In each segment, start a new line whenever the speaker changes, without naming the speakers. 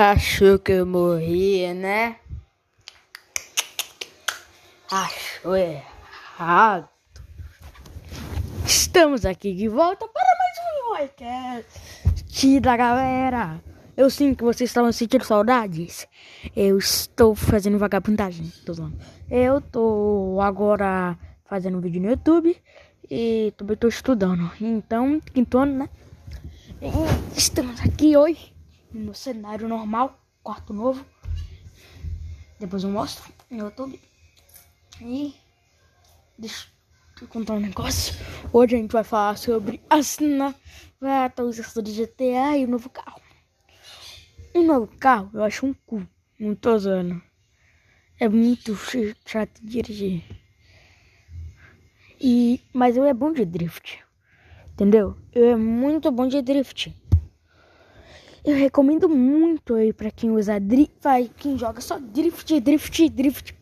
Achou que eu morri, né? Achou errado. Estamos aqui de volta para mais um podcast da galera. Eu sinto que vocês estavam sentindo saudades. Eu estou fazendo vagabundagem. Tô. Eu tô agora fazendo vídeo no YouTube e também tô estudando. Então, quinto ano, né? E estamos aqui hoje no cenário normal, quarto novo. Depois eu mostro no YouTube. E deixa eu contar um negócio. Hoje a gente vai falar sobre as atualização do GTA e o novo carro. O novo carro eu acho um cu. Não tô usando. É muito chato de dirigir. E, mas eu é bom de drift. Entendeu? Eu é muito bom de drift. Eu recomendo muito aí pra quem usa drift, vai, quem joga só drift, drift, drift.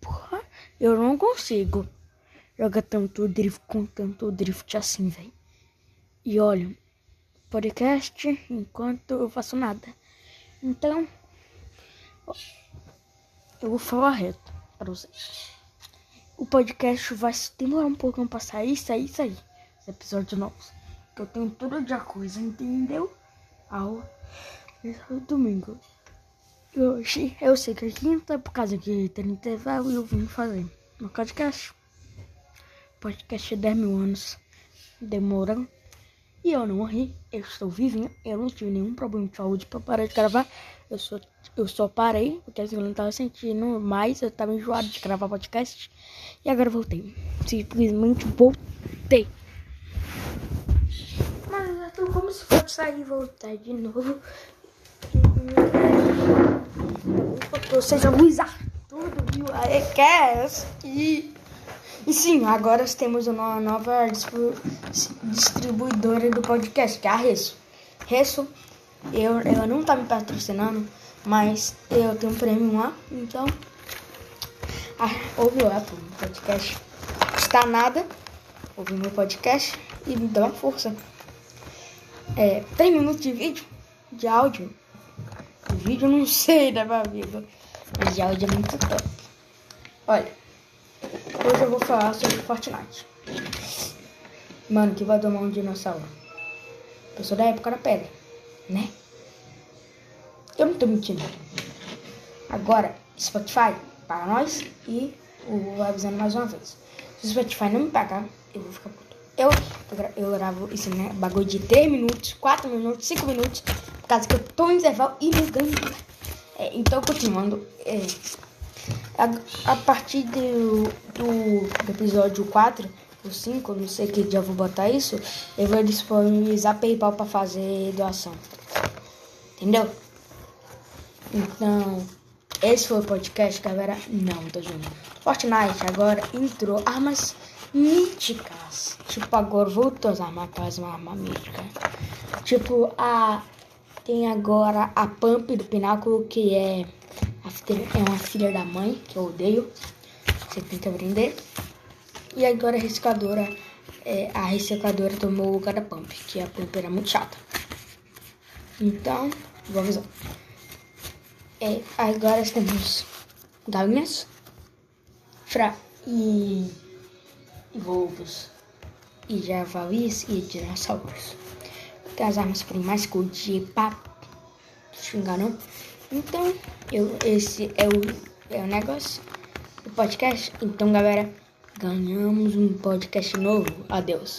Porra, eu não consigo jogar tanto drift com tanto drift assim, velho. E olha, podcast enquanto eu faço nada. Então, eu vou falar reto pra vocês. O podcast vai demorar um pouco pra sair, sair, sair. Episódio novo. Eu tenho tudo de coisa, entendeu? No domingo. E hoje eu sei que é quinta por causa que tem intervalo e eu vim fazer no podcast. Podcast de 10 mil anos demorando. E eu não morri, eu estou vivinho, eu não tive nenhum problema de saúde para parar de gravar. Eu só, eu só parei, porque assim, eu não estava sentindo mais, eu estava enjoado de gravar podcast. E agora voltei. Simplesmente voltei como se fosse sair e voltar de novo. Vocês vão usar tudo viu? Arecast. E, e sim, agora temos uma nova distribuidora do podcast, que é a Resso. Resso, eu, eu não tá me patrocinando, mas eu tenho um prêmio lá, então. Ah, ouve lá pro podcast. Está nada. Ouve meu podcast e me dá uma força é, 3 minutos de vídeo, de áudio. De vídeo não sei, né, meu amigo? Mas de áudio é muito top. Olha, hoje eu vou falar sobre Fortnite. Mano, que vai tomar um dinossauro. Eu da época da pedra, né? Eu não tô mentindo. Agora, Spotify, para nós. E o avisando mais uma vez. Se o Spotify não me pagar, eu vou ficar puto. Eu, eu gravo isso, né? Bagulho de 3 minutos, 4 minutos, 5 minutos. Por causa que eu tô em intervalo e me ganho. É, então, continuando. É, a, a, partir do, do, episódio 4 ou 5, não sei que dia eu vou botar isso, eu vou disponibilizar PayPal pra fazer doação. Entendeu? Então, esse foi o podcast, galera. Não, tô junto. Fortnite agora entrou armas míticas. Tipo, agora voltou as armas, aquelas armas míticas. Tipo, a. Tem agora a Pump do Pináculo, que é, é uma filha da mãe, que eu odeio. Você tenta aprender. E agora a recicladora. É, a recicladora tomou o lugar da Pump, que a Pump era muito chata. Então, vamos lá. É, agora temos galinhas. Fra e lobos e javalis e dinossauros. Tem as armas mais de papo, xingar não. Então, eu, esse é o, é o negócio do podcast. Então, galera, ganhamos um podcast novo. Adeus.